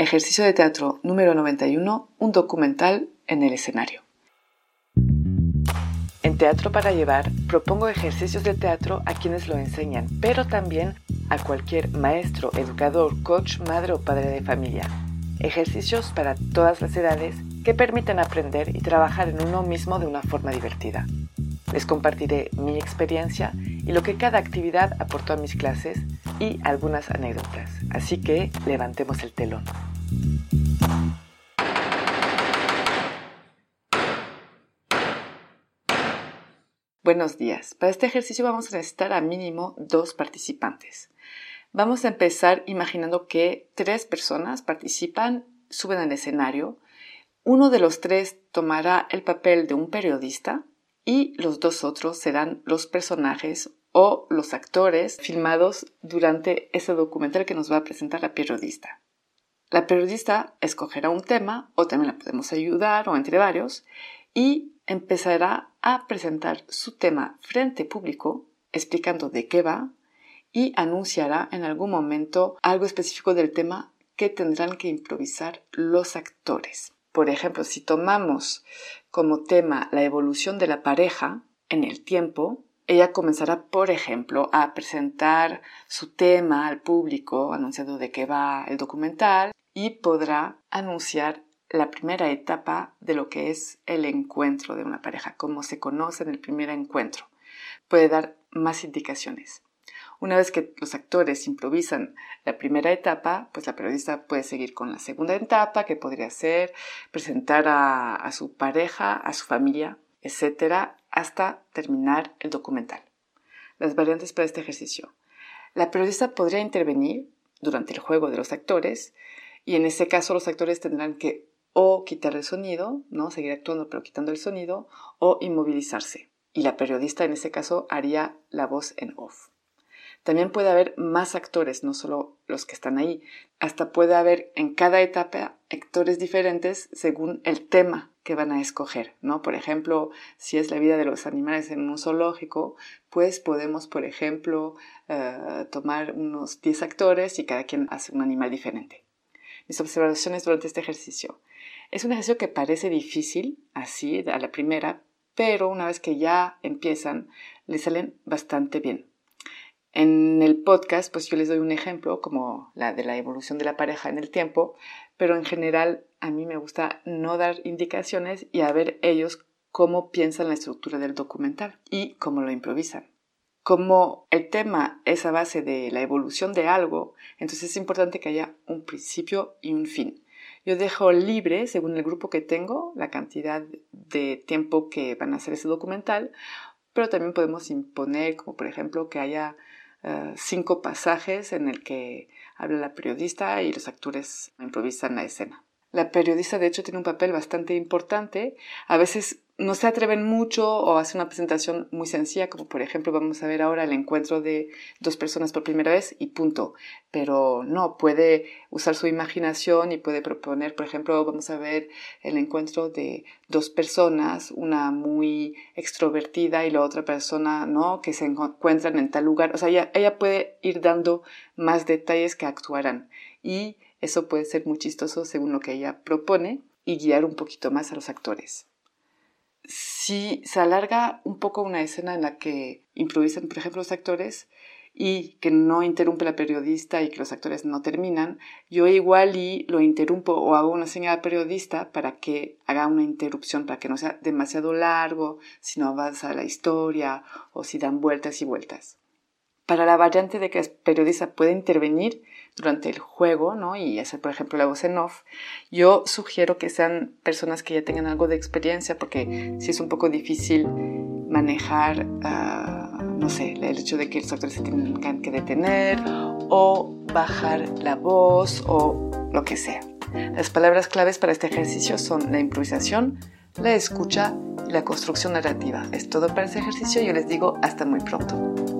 Ejercicio de teatro número 91, un documental en el escenario. En Teatro para Llevar propongo ejercicios de teatro a quienes lo enseñan, pero también a cualquier maestro, educador, coach, madre o padre de familia. Ejercicios para todas las edades que permiten aprender y trabajar en uno mismo de una forma divertida. Les compartiré mi experiencia y lo que cada actividad aportó a mis clases y algunas anécdotas. Así que levantemos el telón. Buenos días. Para este ejercicio vamos a necesitar a mínimo dos participantes. Vamos a empezar imaginando que tres personas participan, suben al escenario. Uno de los tres tomará el papel de un periodista y los dos otros serán los personajes o los actores filmados durante ese documental que nos va a presentar la periodista. La periodista escogerá un tema o también la podemos ayudar o entre varios y empezará a presentar su tema frente público explicando de qué va y anunciará en algún momento algo específico del tema que tendrán que improvisar los actores. Por ejemplo, si tomamos como tema la evolución de la pareja en el tiempo, ella comenzará, por ejemplo, a presentar su tema al público, anunciando de qué va el documental, y podrá anunciar la primera etapa de lo que es el encuentro de una pareja, cómo se conoce en el primer encuentro. Puede dar más indicaciones. Una vez que los actores improvisan la primera etapa, pues la periodista puede seguir con la segunda etapa, que podría ser presentar a, su pareja, a su familia, etcétera, hasta terminar el documental. Las variantes para este ejercicio. La periodista podría intervenir durante el juego de los actores y en ese caso los actores tendrán que o quitar el sonido, ¿no? Seguir actuando pero quitando el sonido, o inmovilizarse. Y la periodista en ese caso haría la voz en off. También puede haber más actores, no solo los que están ahí. Hasta puede haber en cada etapa actores diferentes según el tema que van a escoger, ¿no? Por ejemplo, si es la vida de los animales en un zoológico, pues podemos, por ejemplo, eh, tomar unos 10 actores y cada quien hace un animal diferente. Mis observaciones durante este ejercicio. Es un ejercicio que parece difícil, así, a la primera, pero una vez que ya empiezan, le salen bastante bien. En el podcast, pues yo les doy un ejemplo como la de la evolución de la pareja en el tiempo, pero en general a mí me gusta no dar indicaciones y a ver ellos cómo piensan la estructura del documental y cómo lo improvisan. Como el tema es a base de la evolución de algo, entonces es importante que haya un principio y un fin. Yo dejo libre, según el grupo que tengo, la cantidad de tiempo que van a hacer ese documental, pero también podemos imponer, como por ejemplo, que haya eh, cinco pasajes en el que habla la periodista y los actores improvisan la escena. La periodista, de hecho, tiene un papel bastante importante. A veces no se atreven mucho o hacen una presentación muy sencilla, como por ejemplo vamos a ver ahora el encuentro de dos personas por primera vez y punto. Pero no, puede usar su imaginación y puede proponer, por ejemplo, vamos a ver el encuentro de dos personas, una muy extrovertida y la otra persona, ¿no? Que se encuentran en tal lugar. O sea, ella, ella puede ir dando más detalles que actuarán. Y eso puede ser muy chistoso según lo que ella propone y guiar un poquito más a los actores. Si se alarga un poco una escena en la que improvisan, por ejemplo, los actores y que no interrumpe la periodista y que los actores no terminan, yo igual y lo interrumpo o hago una señal al periodista para que haga una interrupción, para que no sea demasiado largo, si no avanza la historia o si dan vueltas y vueltas. Para la variante de que el periodista puede intervenir durante el juego ¿no? y hacer, por ejemplo, la voz en off, yo sugiero que sean personas que ya tengan algo de experiencia porque si es un poco difícil manejar, ah, no sé, el hecho de que los actores se tengan que detener o bajar la voz o lo que sea. Las palabras claves para este ejercicio son la improvisación, la escucha y la construcción narrativa. Es todo para este ejercicio. Yo les digo hasta muy pronto.